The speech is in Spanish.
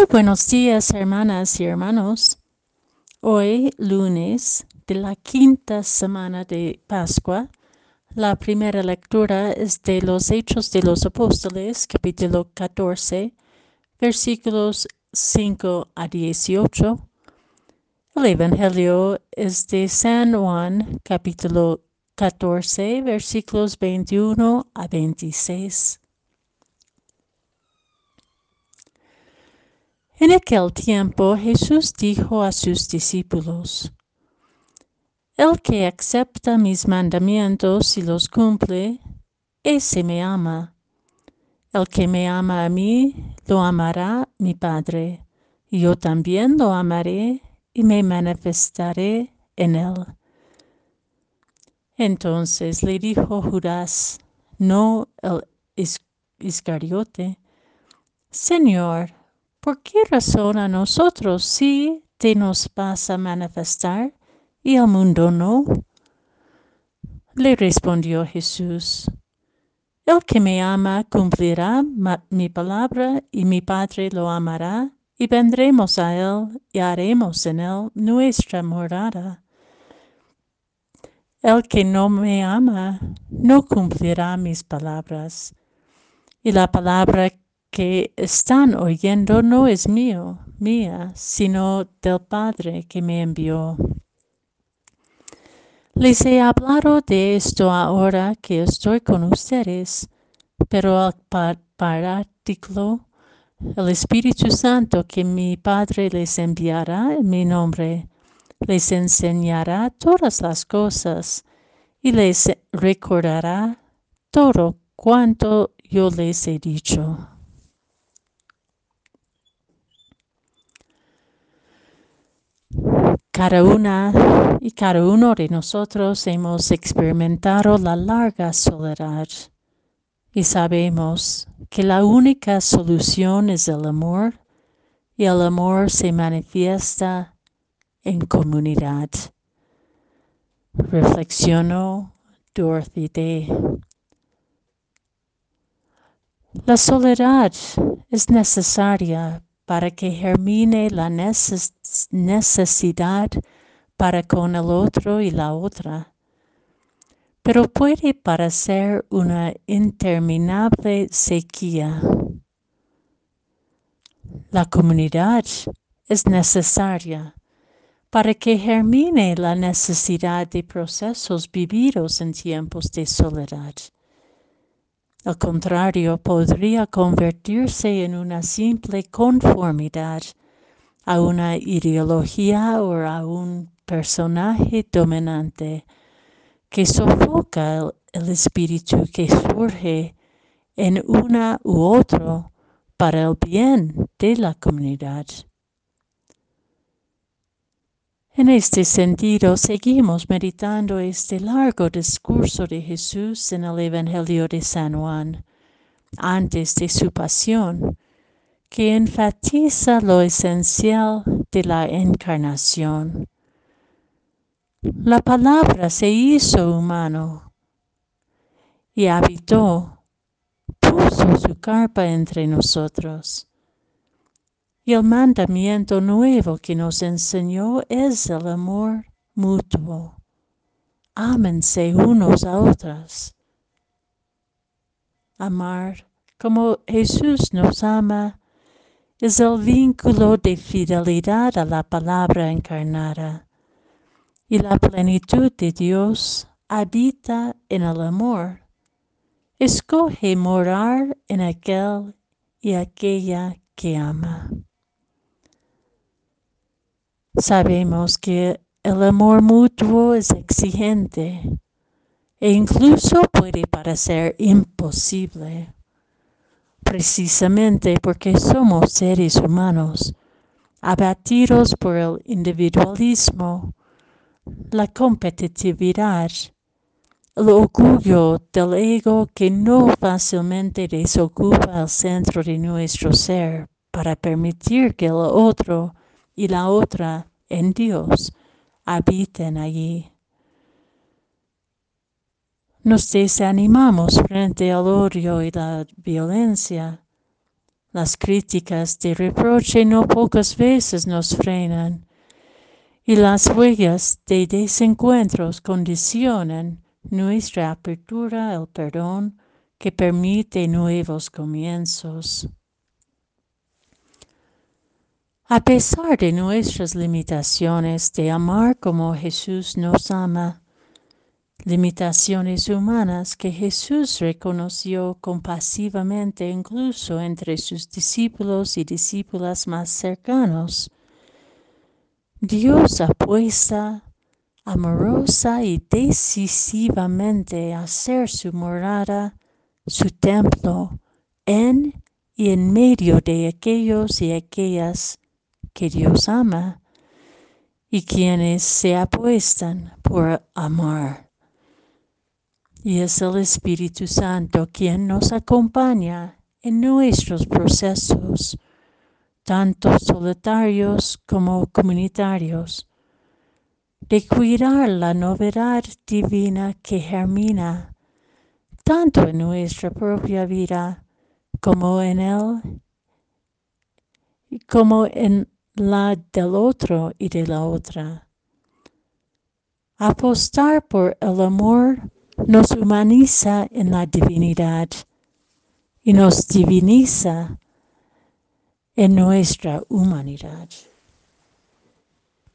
Muy buenos días, hermanas y hermanos. Hoy, lunes de la quinta semana de Pascua, la primera lectura es de los Hechos de los Apóstoles, capítulo 14, versículos 5 a 18. El Evangelio es de San Juan, capítulo 14, versículos 21 a 26. En aquel tiempo Jesús dijo a sus discípulos, El que acepta mis mandamientos y los cumple, ese me ama. El que me ama a mí, lo amará mi Padre, y yo también lo amaré y me manifestaré en él. Entonces le dijo Judas, no el Iscariote, Señor, ¿por qué razón a nosotros sí te nos vas a manifestar y al mundo no? Le respondió Jesús, El que me ama cumplirá mi palabra y mi Padre lo amará y vendremos a él y haremos en él nuestra morada. El que no me ama no cumplirá mis palabras, y la palabra que están oyendo no es mío, mía, sino del Padre que me envió. Les he hablado de esto ahora que estoy con ustedes, pero al parático, el Espíritu Santo que mi Padre les enviará en mi nombre, les enseñará todas las cosas y les recordará todo cuanto yo les he dicho. Cada una y cada uno de nosotros hemos experimentado la larga soledad y sabemos que la única solución es el amor y el amor se manifiesta en comunidad. Reflexionó Dorothy Day. La soledad es necesaria para que germine la necesidad para con el otro y la otra, pero puede parecer una interminable sequía. La comunidad es necesaria para que germine la necesidad de procesos vividos en tiempos de soledad. Al contrario, podría convertirse en una simple conformidad a una ideología o a un personaje dominante que sofoca el, espíritu que surge en una u otro para el bien de la comunidad. En este sentido, seguimos meditando este largo discurso de Jesús en el Evangelio de San Juan, antes de su pasión, que enfatiza lo esencial de la encarnación. La palabra se hizo humano y habitó, puso su carpa entre nosotros y el mandamiento nuevo que nos enseñó es el amor mutuo. Ámense unos a otros. Amar como Jesús nos ama es el vínculo de fidelidad a la palabra encarnada. Y la plenitud de Dios habita en el amor. Escoge morar en aquel y aquella que ama. Sabemos que el amor mutuo es exigente e incluso puede parecer imposible, precisamente porque somos seres humanos, abatidos por el individualismo, la competitividad, el orgullo del ego que no fácilmente desocupa el centro de nuestro ser para permitir que el otro y la otra en Dios habiten allí. Nos desanimamos frente al odio y la violencia, Las críticas de reproche no pocas veces nos frenan y las huellas de desencuentros condicionan nuestra apertura al perdón que permite nuevos comienzos. A pesar de nuestras limitaciones de amar como Jesús nos ama, limitaciones humanas que Jesús reconoció compasivamente incluso entre sus discípulos y discípulas más cercanos, Dios apuesta amorosa y decisivamente a ser su morada, su templo, en y en medio de aquellos y aquellas que Dios ama y quienes se apuestan por amar. Y es el Espíritu Santo quien nos acompaña en nuestros procesos tanto solitarios como comunitarios, de cuidar la novedad divina que germina tanto en nuestra propia vida como en él, como en la del otro y de la otra. Apostar por el amor nos humaniza en la divinidad y nos diviniza en nuestra humanidad.